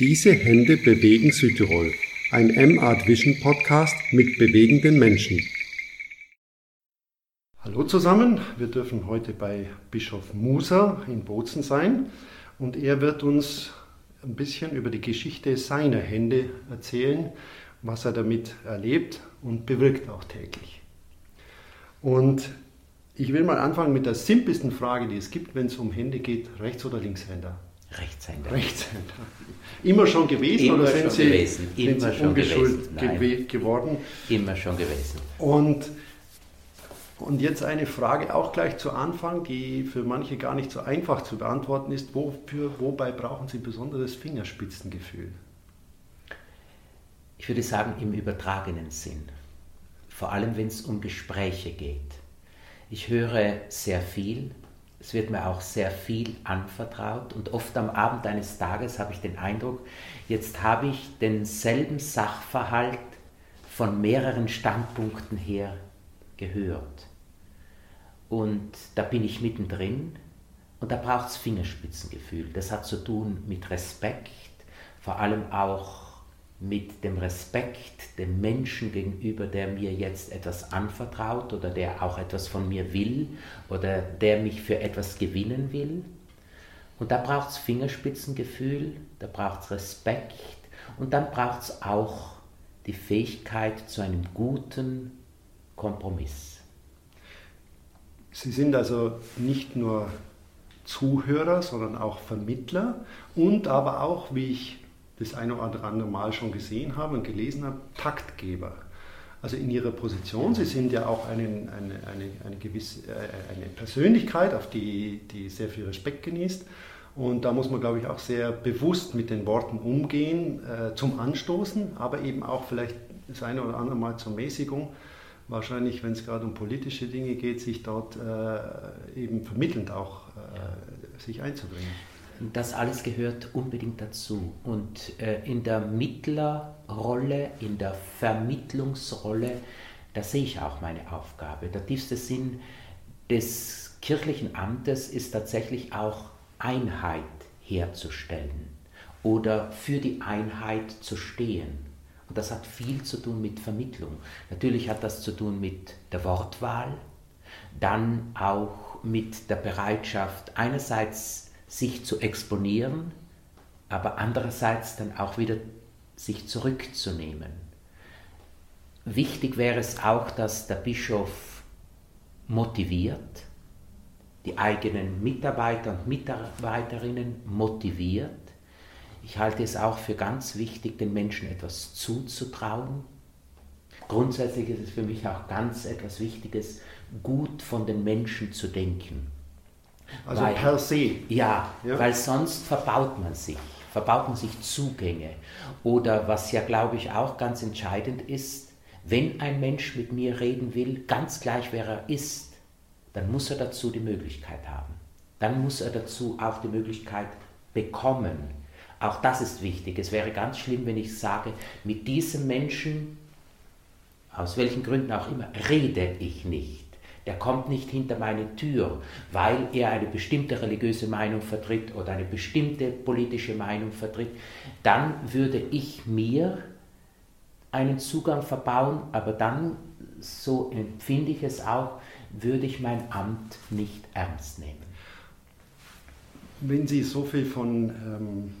Diese Hände bewegen Südtirol. Ein M-Art Vision Podcast mit bewegenden Menschen. Hallo zusammen, wir dürfen heute bei Bischof Musa in Bozen sein und er wird uns ein bisschen über die Geschichte seiner Hände erzählen, was er damit erlebt und bewirkt auch täglich. Und ich will mal anfangen mit der simpelsten Frage, die es gibt, wenn es um Hände geht, Rechts- oder Linkshänder? Rechtshänder. Rechtshänder. Immer schon gewesen Immer oder sind Sie, gewesen. sind Immer Sie schon ungeschult gewesen. gewe- geworden? Immer schon gewesen. Und, und jetzt eine Frage auch gleich zu Anfang, die für manche gar nicht so einfach zu beantworten ist. Wofür, wobei brauchen Sie besonderes Fingerspitzengefühl? Ich würde sagen, im übertragenen Sinn. Vor allem, wenn es um Gespräche geht. Ich höre sehr viel. Es wird mir auch sehr viel anvertraut und oft am Abend eines Tages habe ich den Eindruck, jetzt habe ich denselben Sachverhalt von mehreren Standpunkten her gehört. Und da bin ich mittendrin und da braucht es Fingerspitzengefühl. Das hat zu tun mit Respekt, vor allem auch mit dem Respekt dem Menschen gegenüber, der mir jetzt etwas anvertraut oder der auch etwas von mir will oder der mich für etwas gewinnen will. Und da braucht es Fingerspitzengefühl, da braucht es Respekt und dann braucht es auch die Fähigkeit zu einem guten Kompromiss. Sie sind also nicht nur Zuhörer, sondern auch Vermittler und aber auch, wie ich das eine oder andere Mal schon gesehen habe und gelesen habe, Taktgeber. Also in Ihrer Position, Sie sind ja auch einen, eine, eine, eine, gewisse, äh, eine Persönlichkeit, auf die, die sehr viel Respekt genießt. Und da muss man, glaube ich, auch sehr bewusst mit den Worten umgehen, äh, zum Anstoßen, aber eben auch vielleicht das eine oder andere Mal zur Mäßigung. Wahrscheinlich, wenn es gerade um politische Dinge geht, sich dort äh, eben vermittelnd auch äh, sich einzubringen. Das alles gehört unbedingt dazu. Und äh, in der Mittlerrolle, in der Vermittlungsrolle, da sehe ich auch meine Aufgabe. Der tiefste Sinn des kirchlichen Amtes ist tatsächlich auch Einheit herzustellen oder für die Einheit zu stehen. Und das hat viel zu tun mit Vermittlung. Natürlich hat das zu tun mit der Wortwahl, dann auch mit der Bereitschaft, einerseits sich zu exponieren, aber andererseits dann auch wieder sich zurückzunehmen. Wichtig wäre es auch, dass der Bischof motiviert, die eigenen Mitarbeiter und Mitarbeiterinnen motiviert. Ich halte es auch für ganz wichtig, den Menschen etwas zuzutrauen. Grundsätzlich ist es für mich auch ganz etwas Wichtiges, gut von den Menschen zu denken. Also Weil- per se. Ja, Ja. weil sonst verbaut man sich, verbaut man sich Zugänge. Oder was ja, glaube ich, auch ganz entscheidend ist, wenn ein Mensch mit mir reden will, ganz gleich wer er ist, dann muss er dazu die Möglichkeit haben. Dann muss er dazu auch die Möglichkeit bekommen. Auch das ist wichtig. Es wäre ganz schlimm, wenn ich sage, mit diesem Menschen, aus welchen Gründen auch immer, rede ich nicht. Der kommt nicht hinter meine Tür, weil er eine bestimmte religiöse Meinung vertritt oder eine bestimmte politische Meinung vertritt. Dann würde ich mir einen Zugang verbauen, aber dann, so empfinde ich es auch, würde ich mein Amt nicht ernst nehmen. Wenn Sie so viel von ähm,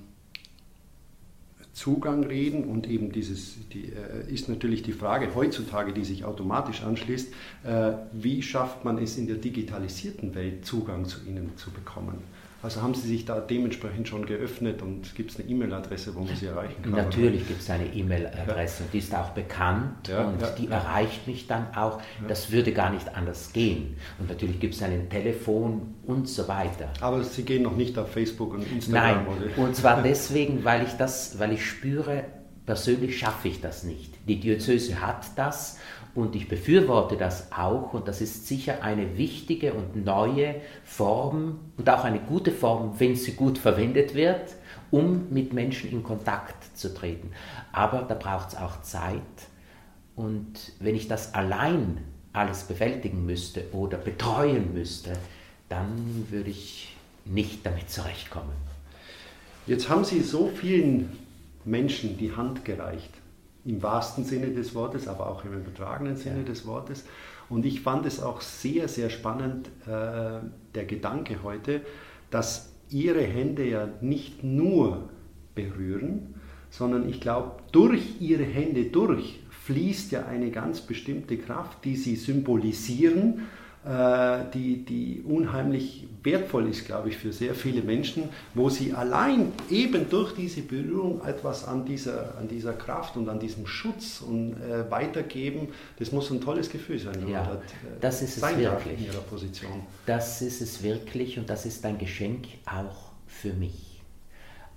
Zugang reden und eben dieses, die, äh, ist natürlich die Frage heutzutage, die sich automatisch anschließt, äh, wie schafft man es in der digitalisierten Welt Zugang zu Ihnen zu bekommen? Also haben Sie sich da dementsprechend schon geöffnet und gibt es eine E-Mail-Adresse, wo man Sie erreichen kann? Natürlich gibt es eine E-Mail-Adresse und die ist auch bekannt Ja, und ja, die ja. erreicht mich dann auch. Das würde gar nicht anders gehen. Und natürlich gibt es ein Telefon und so weiter. Aber Sie gehen noch nicht auf Facebook und Instagram, Nein, oder? und zwar deswegen, weil ich das, weil ich spüre, persönlich schaffe ich das nicht. Die Diözese hat das und ich befürworte das auch und das ist sicher eine wichtige und neue Form und auch eine gute Form, wenn sie gut verwendet wird, um mit Menschen in Kontakt zu treten. Aber da braucht es auch Zeit und wenn ich das allein alles bewältigen müsste oder betreuen müsste, dann würde ich nicht damit zurechtkommen. Jetzt haben Sie so vielen Menschen die Hand gereicht. Im wahrsten Sinne des Wortes, aber auch im übertragenen Sinne ja. des Wortes. Und ich fand es auch sehr, sehr spannend, äh, der Gedanke heute, dass ihre Hände ja nicht nur berühren, sondern ich glaube, durch ihre Hände durch fließt ja eine ganz bestimmte Kraft, die sie symbolisieren die, die unheimlich wertvoll ist, glaube ich, für sehr viele Menschen, wo sie allein eben durch diese Berührung etwas an dieser, an dieser Kraft und an diesem Schutz und, äh, weitergeben. Das muss ein tolles Gefühl sein, ja, dort, äh, das ist es wirklich. in ihrer Position. Das ist es wirklich und das ist ein Geschenk auch für mich.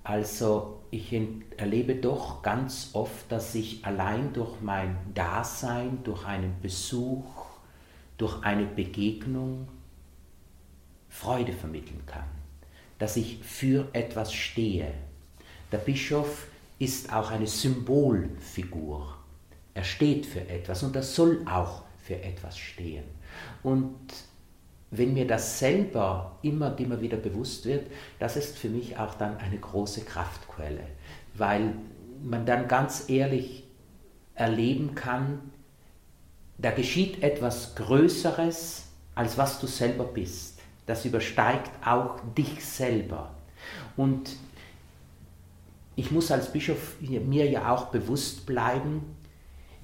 Also ich erlebe doch ganz oft, dass ich allein durch mein Dasein, durch einen Besuch, durch eine Begegnung Freude vermitteln kann, dass ich für etwas stehe. Der Bischof ist auch eine Symbolfigur. Er steht für etwas und er soll auch für etwas stehen. Und wenn mir das selber immer und immer wieder bewusst wird, das ist für mich auch dann eine große Kraftquelle, weil man dann ganz ehrlich erleben kann, da geschieht etwas Größeres, als was du selber bist. Das übersteigt auch dich selber. Und ich muss als Bischof mir ja auch bewusst bleiben,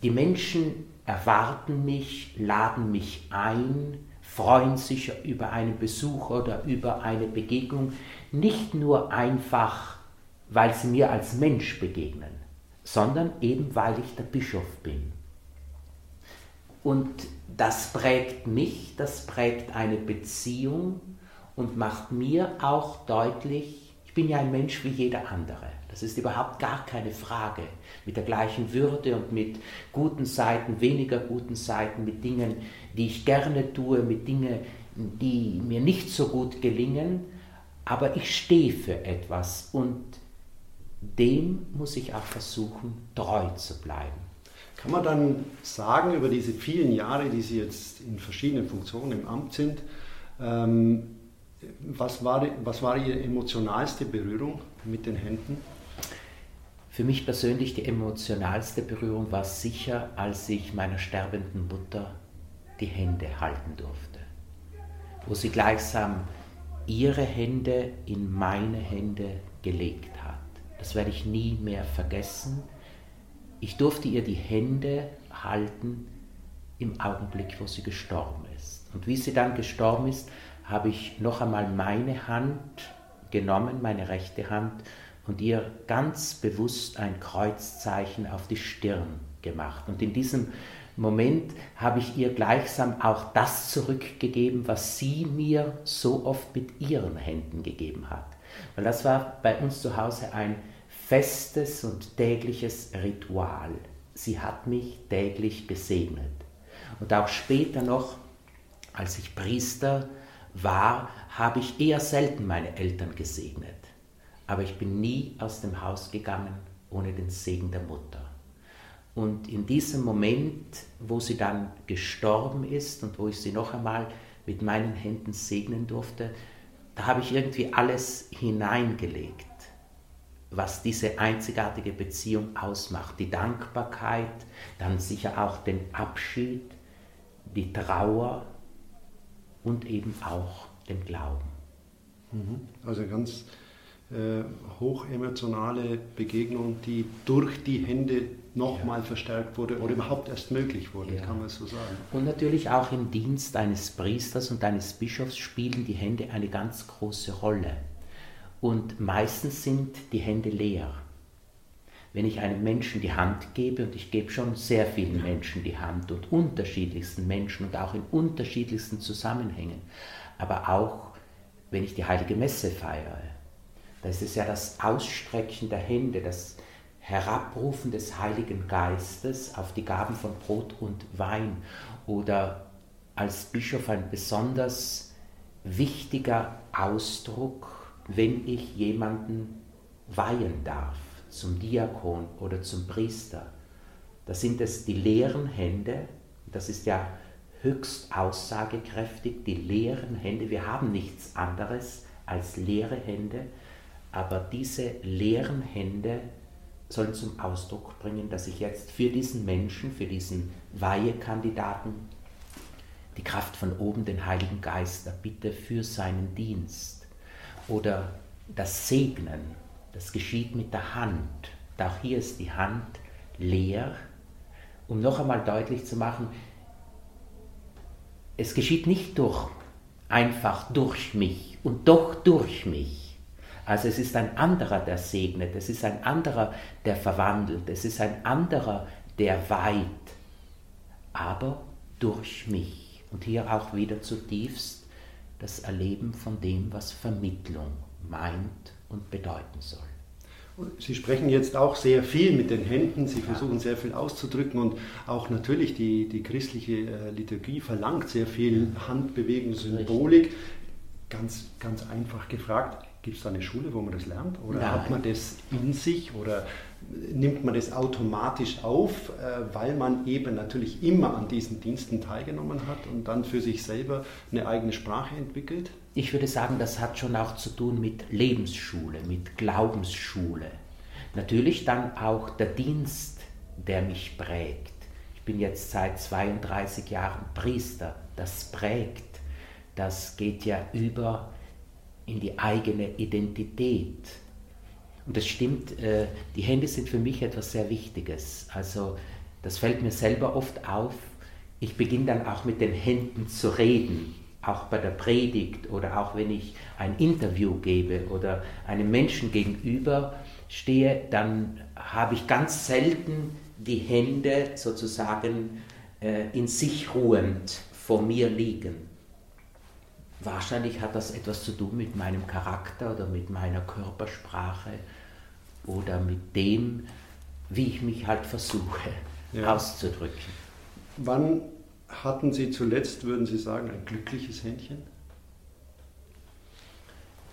die Menschen erwarten mich, laden mich ein, freuen sich über einen Besuch oder über eine Begegnung, nicht nur einfach, weil sie mir als Mensch begegnen, sondern eben weil ich der Bischof bin. Und das prägt mich, das prägt eine Beziehung und macht mir auch deutlich, ich bin ja ein Mensch wie jeder andere. Das ist überhaupt gar keine Frage. Mit der gleichen Würde und mit guten Seiten, weniger guten Seiten, mit Dingen, die ich gerne tue, mit Dingen, die mir nicht so gut gelingen. Aber ich stehe für etwas und dem muss ich auch versuchen, treu zu bleiben. Kann man dann sagen, über diese vielen Jahre, die Sie jetzt in verschiedenen Funktionen im Amt sind, ähm, was, war, was war Ihre emotionalste Berührung mit den Händen? Für mich persönlich die emotionalste Berührung war sicher, als ich meiner sterbenden Mutter die Hände halten durfte. Wo sie gleichsam ihre Hände in meine Hände gelegt hat. Das werde ich nie mehr vergessen. Ich durfte ihr die Hände halten im Augenblick, wo sie gestorben ist. Und wie sie dann gestorben ist, habe ich noch einmal meine Hand genommen, meine rechte Hand, und ihr ganz bewusst ein Kreuzzeichen auf die Stirn gemacht. Und in diesem Moment habe ich ihr gleichsam auch das zurückgegeben, was sie mir so oft mit ihren Händen gegeben hat. Weil das war bei uns zu Hause ein festes und tägliches Ritual. Sie hat mich täglich gesegnet. Und auch später noch, als ich Priester war, habe ich eher selten meine Eltern gesegnet. Aber ich bin nie aus dem Haus gegangen ohne den Segen der Mutter. Und in diesem Moment, wo sie dann gestorben ist und wo ich sie noch einmal mit meinen Händen segnen durfte, da habe ich irgendwie alles hineingelegt was diese einzigartige Beziehung ausmacht. Die Dankbarkeit, dann sicher auch den Abschied, die Trauer und eben auch den Glauben. Mhm. Also ganz äh, hochemotionale Begegnung, die durch die Hände nochmal ja. verstärkt wurde oder überhaupt erst möglich wurde, ja. kann man so sagen. Und natürlich auch im Dienst eines Priesters und eines Bischofs spielen die Hände eine ganz große Rolle und meistens sind die Hände leer. Wenn ich einem Menschen die Hand gebe, und ich gebe schon sehr vielen Menschen die Hand und unterschiedlichsten Menschen und auch in unterschiedlichsten Zusammenhängen, aber auch wenn ich die heilige Messe feiere, da ist es ja das Ausstrecken der Hände, das Herabrufen des Heiligen Geistes auf die Gaben von Brot und Wein oder als Bischof ein besonders wichtiger Ausdruck wenn ich jemanden weihen darf, zum Diakon oder zum Priester, da sind es die leeren Hände, das ist ja höchst aussagekräftig, die leeren Hände, wir haben nichts anderes als leere Hände, aber diese leeren Hände sollen zum Ausdruck bringen, dass ich jetzt für diesen Menschen, für diesen Weihekandidaten die Kraft von oben, den Heiligen Geist erbitte für seinen Dienst. Oder das Segnen, das geschieht mit der Hand. Auch hier ist die Hand leer, um noch einmal deutlich zu machen, es geschieht nicht durch, einfach durch mich und doch durch mich. Also es ist ein anderer, der segnet, es ist ein anderer, der verwandelt, es ist ein anderer, der weiht, aber durch mich. Und hier auch wieder zutiefst das Erleben von dem, was Vermittlung meint und bedeuten soll. Sie sprechen jetzt auch sehr viel mit den Händen, Sie versuchen sehr viel auszudrücken und auch natürlich die, die christliche äh, Liturgie verlangt sehr viel Handbewegung, Symbolik. Ganz, ganz einfach gefragt, gibt es da eine Schule, wo man das lernt? Oder Nein. hat man das in sich oder nimmt man das automatisch auf, äh, weil man eben natürlich immer an diesen Diensten teilgenommen hat und dann für sich selber eine eigene Sprache entwickelt? Ich würde sagen, das hat schon auch zu tun mit Lebensschule, mit Glaubensschule. Natürlich dann auch der Dienst, der mich prägt. Ich bin jetzt seit 32 Jahren Priester. Das prägt. Das geht ja über in die eigene Identität. Und das stimmt, äh, die Hände sind für mich etwas sehr Wichtiges. Also das fällt mir selber oft auf. Ich beginne dann auch mit den Händen zu reden auch bei der Predigt oder auch wenn ich ein Interview gebe oder einem Menschen gegenüber stehe, dann habe ich ganz selten die Hände sozusagen äh, in sich ruhend vor mir liegen. Wahrscheinlich hat das etwas zu tun mit meinem Charakter oder mit meiner Körpersprache oder mit dem, wie ich mich halt versuche ja. auszudrücken. Wann hatten Sie zuletzt, würden Sie sagen, ein glückliches Händchen?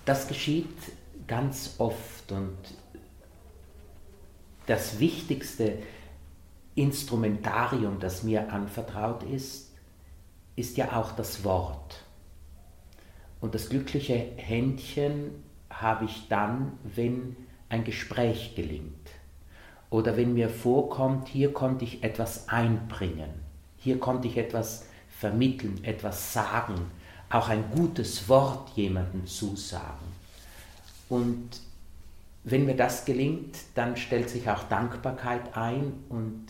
Das geschieht ganz oft und das wichtigste Instrumentarium, das mir anvertraut ist, ist ja auch das Wort. Und das glückliche Händchen habe ich dann, wenn ein Gespräch gelingt. Oder wenn mir vorkommt, hier konnte ich etwas einbringen. Hier konnte ich etwas vermitteln, etwas sagen, auch ein gutes Wort jemandem zusagen. Und wenn mir das gelingt, dann stellt sich auch Dankbarkeit ein und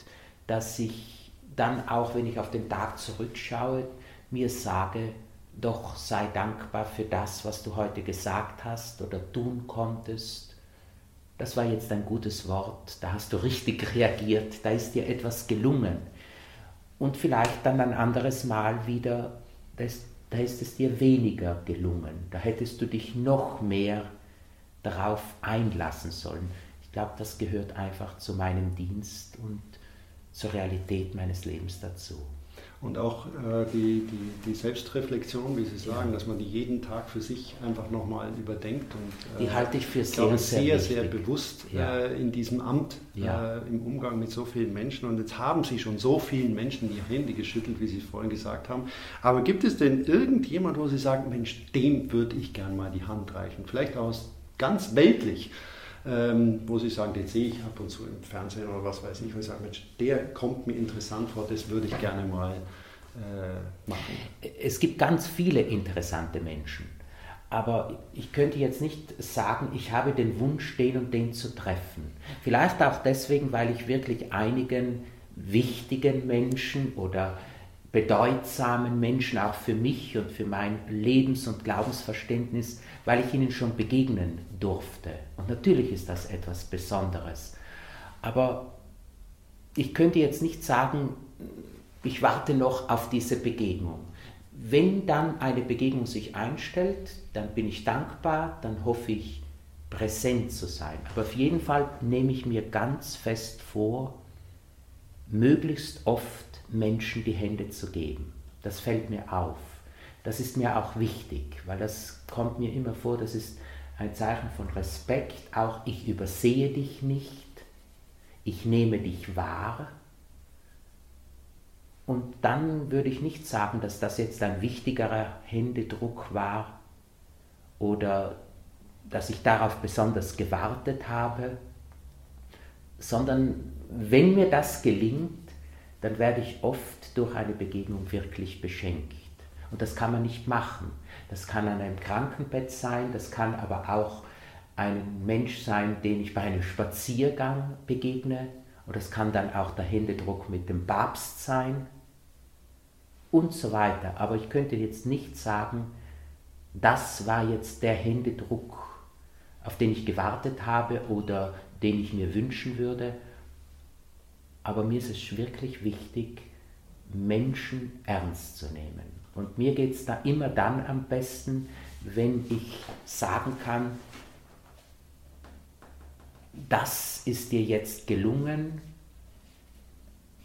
dass ich dann auch, wenn ich auf den Tag zurückschaue, mir sage, doch sei dankbar für das, was du heute gesagt hast oder tun konntest. Das war jetzt ein gutes Wort, da hast du richtig reagiert, da ist dir etwas gelungen und vielleicht dann ein anderes Mal wieder, das, da ist es dir weniger gelungen. Da hättest du dich noch mehr darauf einlassen sollen. Ich glaube, das gehört einfach zu meinem Dienst und zur Realität meines Lebens dazu. Und auch äh, die, die, die, Selbstreflexion, wie Sie sagen, dass man die jeden Tag für sich einfach nochmal überdenkt. Und, äh, die halte ich für sehr, sehr, sehr, sehr bewusst ja. äh, in diesem Amt, ja. Äh, im Umgang mit so vielen Menschen. Und jetzt haben Sie schon so vielen Menschen die Hände geschüttelt, wie Sie vorhin gesagt haben. Aber gibt es denn irgendjemand, wo Sie sagen, Mensch, dem würde ich gern mal die Hand reichen? Vielleicht auch ganz weltlich ähm, wo Sie sagen, den sehe ich ab und zu im Fernsehen oder was weiß ich, wo ich sage, Mensch, der kommt mir interessant vor, das würde ich gerne mal äh, machen. Es gibt ganz viele interessante Menschen. Aber ich könnte jetzt nicht sagen, ich habe den Wunsch, den und den zu treffen. Vielleicht auch deswegen, weil ich wirklich einigen wichtigen Menschen oder bedeutsamen Menschen auch für mich und für mein Lebens- und Glaubensverständnis, weil ich ihnen schon begegnen durfte. Und natürlich ist das etwas Besonderes. Aber ich könnte jetzt nicht sagen, ich warte noch auf diese Begegnung. Wenn dann eine Begegnung sich einstellt, dann bin ich dankbar, dann hoffe ich, präsent zu sein. Aber auf jeden Fall nehme ich mir ganz fest vor, möglichst oft Menschen die Hände zu geben. Das fällt mir auf. Das ist mir auch wichtig, weil das kommt mir immer vor, das ist ein Zeichen von Respekt. Auch ich übersehe dich nicht, ich nehme dich wahr. Und dann würde ich nicht sagen, dass das jetzt ein wichtigerer Händedruck war oder dass ich darauf besonders gewartet habe, sondern wenn mir das gelingt, dann werde ich oft durch eine Begegnung wirklich beschenkt. Und das kann man nicht machen. Das kann an einem Krankenbett sein, das kann aber auch ein Mensch sein, den ich bei einem Spaziergang begegne, oder es kann dann auch der Händedruck mit dem Papst sein und so weiter. Aber ich könnte jetzt nicht sagen, das war jetzt der Händedruck, auf den ich gewartet habe oder den ich mir wünschen würde. Aber mir ist es wirklich wichtig, Menschen ernst zu nehmen. Und mir geht es da immer dann am besten, wenn ich sagen kann, das ist dir jetzt gelungen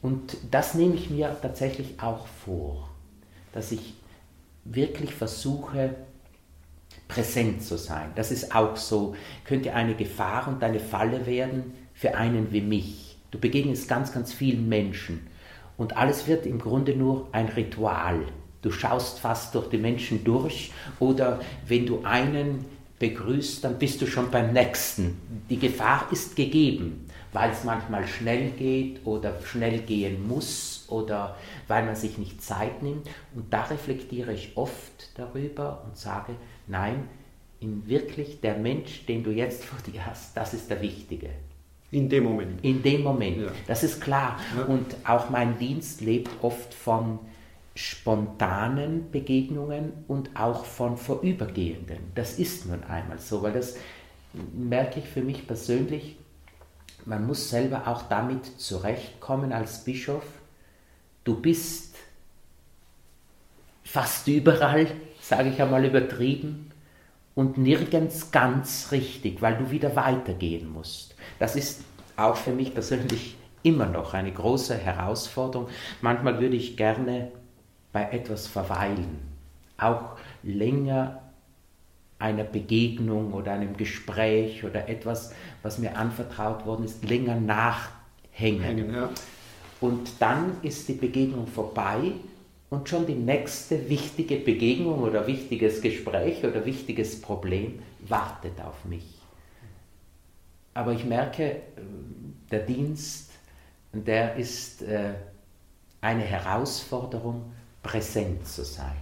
und das nehme ich mir tatsächlich auch vor, dass ich wirklich versuche, präsent zu sein. Das ist auch so, könnte eine Gefahr und eine Falle werden für einen wie mich. Du begegnest ganz, ganz vielen Menschen und alles wird im Grunde nur ein Ritual. Du schaust fast durch die Menschen durch oder wenn du einen begrüßt, dann bist du schon beim nächsten. Die Gefahr ist gegeben, weil es manchmal schnell geht oder schnell gehen muss oder weil man sich nicht Zeit nimmt. Und da reflektiere ich oft darüber und sage, nein, in wirklich der Mensch, den du jetzt vor dir hast, das ist der Wichtige. In dem Moment. In dem Moment. Ja. Das ist klar. Ja. Und auch mein Dienst lebt oft von spontanen Begegnungen und auch von vorübergehenden. Das ist nun einmal so, weil das merke ich für mich persönlich, man muss selber auch damit zurechtkommen als Bischof. Du bist fast überall, sage ich einmal übertrieben, und nirgends ganz richtig, weil du wieder weitergehen musst. Das ist auch für mich persönlich immer noch eine große Herausforderung. Manchmal würde ich gerne bei etwas verweilen, auch länger einer Begegnung oder einem Gespräch oder etwas, was mir anvertraut worden ist, länger nachhängen. Hängen, ja. Und dann ist die Begegnung vorbei und schon die nächste wichtige Begegnung oder wichtiges Gespräch oder wichtiges Problem wartet auf mich. Aber ich merke, der Dienst, der ist äh, eine Herausforderung, präsent zu sein.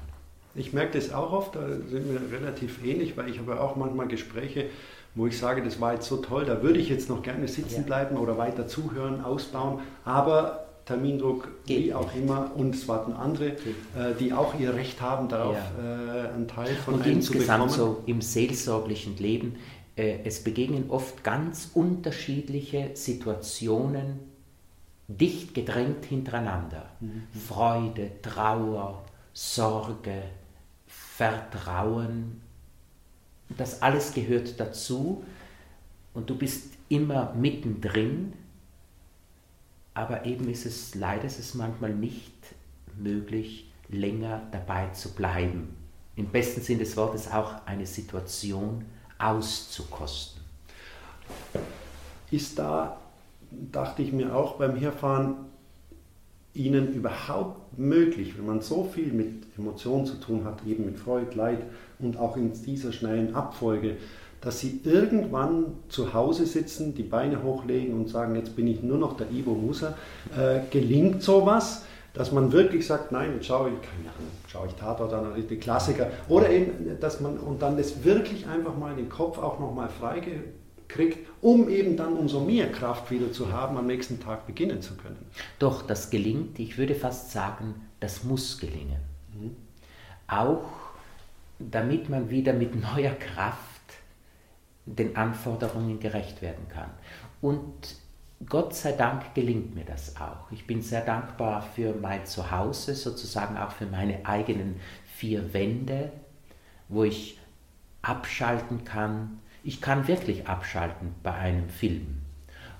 Ich merke das auch oft, da sind wir relativ ähnlich, weil ich habe auch manchmal Gespräche, wo ich sage, das war jetzt so toll, da würde ich jetzt noch gerne sitzen bleiben oder weiter zuhören, ausbauen, aber Termindruck, Geht wie auch nicht. immer, und es warten andere, äh, die auch ihr Recht haben, darauf ja. äh, einen Teil von und einem zu bekommen. Und insgesamt so im seelsorglichen Leben, äh, es begegnen oft ganz unterschiedliche Situationen, dicht gedrängt hintereinander. Mhm. Freude, Trauer, Sorge, Vertrauen, das alles gehört dazu und du bist immer mittendrin, aber eben ist es leider ist es manchmal nicht möglich, länger dabei zu bleiben. Im besten Sinn des Wortes auch eine Situation auszukosten. Ist da dachte ich mir auch beim Herfahren, ihnen überhaupt möglich, wenn man so viel mit Emotionen zu tun hat, eben mit Freude, Leid und auch in dieser schnellen Abfolge, dass sie irgendwann zu Hause sitzen, die Beine hochlegen und sagen, jetzt bin ich nur noch der Ivo Musa. Äh, gelingt sowas, dass man wirklich sagt, nein, jetzt schaue ich, keine Ahnung, schaue ich Tatort an, die Klassiker. Oder eben, dass man, und dann das wirklich einfach mal den Kopf auch nochmal freige kriegt, um eben dann umso mehr Kraft wieder zu haben, am nächsten Tag beginnen zu können. Doch, das gelingt, ich würde fast sagen, das muss gelingen. Mhm. Auch damit man wieder mit neuer Kraft den Anforderungen gerecht werden kann. Und Gott sei Dank gelingt mir das auch. Ich bin sehr dankbar für mein Zuhause, sozusagen auch für meine eigenen vier Wände, wo ich abschalten kann, ich kann wirklich abschalten bei einem Film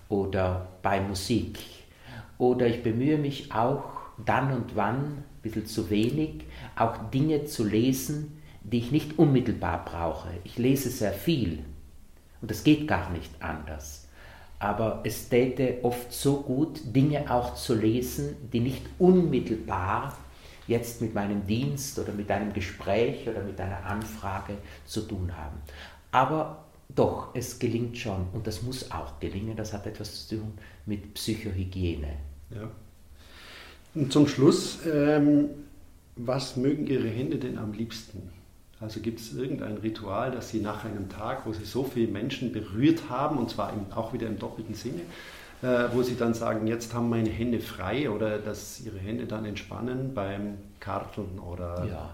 oder bei Musik. Oder ich bemühe mich auch dann und wann, ein bisschen zu wenig, auch Dinge zu lesen, die ich nicht unmittelbar brauche. Ich lese sehr viel und es geht gar nicht anders. Aber es täte oft so gut, Dinge auch zu lesen, die nicht unmittelbar jetzt mit meinem Dienst oder mit einem Gespräch oder mit einer Anfrage zu tun haben. Aber doch, es gelingt schon und das muss auch gelingen. Das hat etwas zu tun mit Psychohygiene. Ja. Und zum Schluss, ähm, was mögen Ihre Hände denn am liebsten? Also gibt es irgendein Ritual, das Sie nach einem Tag, wo Sie so viele Menschen berührt haben, und zwar im, auch wieder im doppelten Sinne, äh, wo Sie dann sagen, jetzt haben meine Hände frei oder dass Ihre Hände dann entspannen beim Karteln oder... Ja,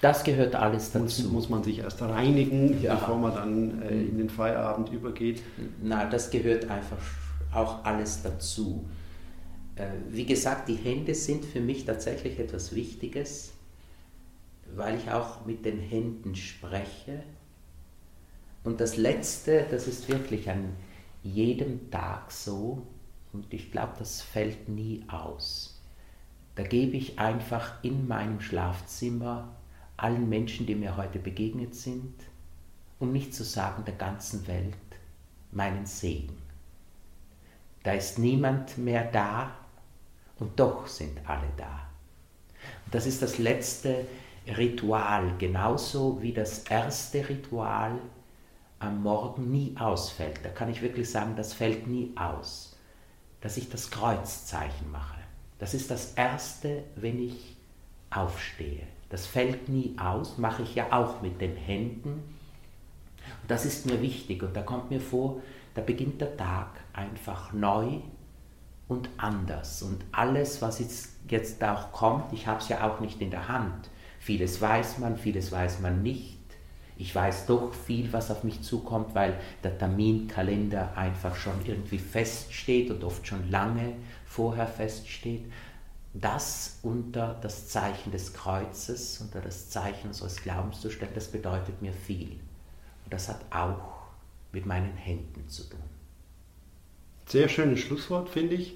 das gehört alles dazu. Muss, muss man sich erst reinigen, ja. bevor man dann äh, in den Feierabend übergeht? Nein, das gehört einfach auch alles dazu. Äh, wie gesagt, die Hände sind für mich tatsächlich etwas Wichtiges weil ich auch mit den Händen spreche. Und das Letzte, das ist wirklich an jedem Tag so, und ich glaube, das fällt nie aus. Da gebe ich einfach in meinem Schlafzimmer allen Menschen, die mir heute begegnet sind, um nicht zu sagen der ganzen Welt, meinen Segen. Da ist niemand mehr da und doch sind alle da. Und das ist das Letzte, Ritual, genauso wie das erste Ritual am Morgen nie ausfällt. Da kann ich wirklich sagen, das fällt nie aus, dass ich das Kreuzzeichen mache. Das ist das erste, wenn ich aufstehe. Das fällt nie aus, mache ich ja auch mit den Händen. Und das ist mir wichtig und da kommt mir vor, da beginnt der Tag einfach neu und anders. Und alles, was jetzt, jetzt auch kommt, ich habe es ja auch nicht in der Hand. Vieles weiß man, vieles weiß man nicht. Ich weiß doch viel, was auf mich zukommt, weil der Terminkalender einfach schon irgendwie feststeht und oft schon lange vorher feststeht. Das unter das Zeichen des Kreuzes, unter das Zeichen unseres Glaubens zu stellen, das bedeutet mir viel. Und das hat auch mit meinen Händen zu tun. Sehr schönes Schlusswort, finde ich.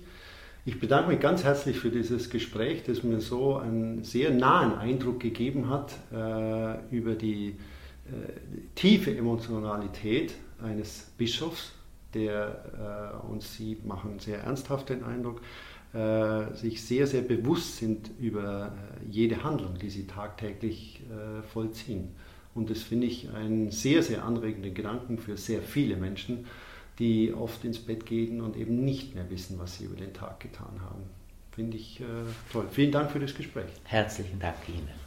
Ich bedanke mich ganz herzlich für dieses Gespräch, das mir so einen sehr nahen Eindruck gegeben hat äh, über die äh, tiefe Emotionalität eines Bischofs, der äh, uns Sie machen sehr ernsthaft den Eindruck, äh, sich sehr, sehr bewusst sind über äh, jede Handlung, die sie tagtäglich äh, vollziehen. Und das finde ich einen sehr, sehr anregenden Gedanken für sehr viele Menschen die oft ins Bett gehen und eben nicht mehr wissen, was sie über den Tag getan haben. Finde ich äh, toll. Vielen Dank für das Gespräch. Herzlichen Dank Ihnen.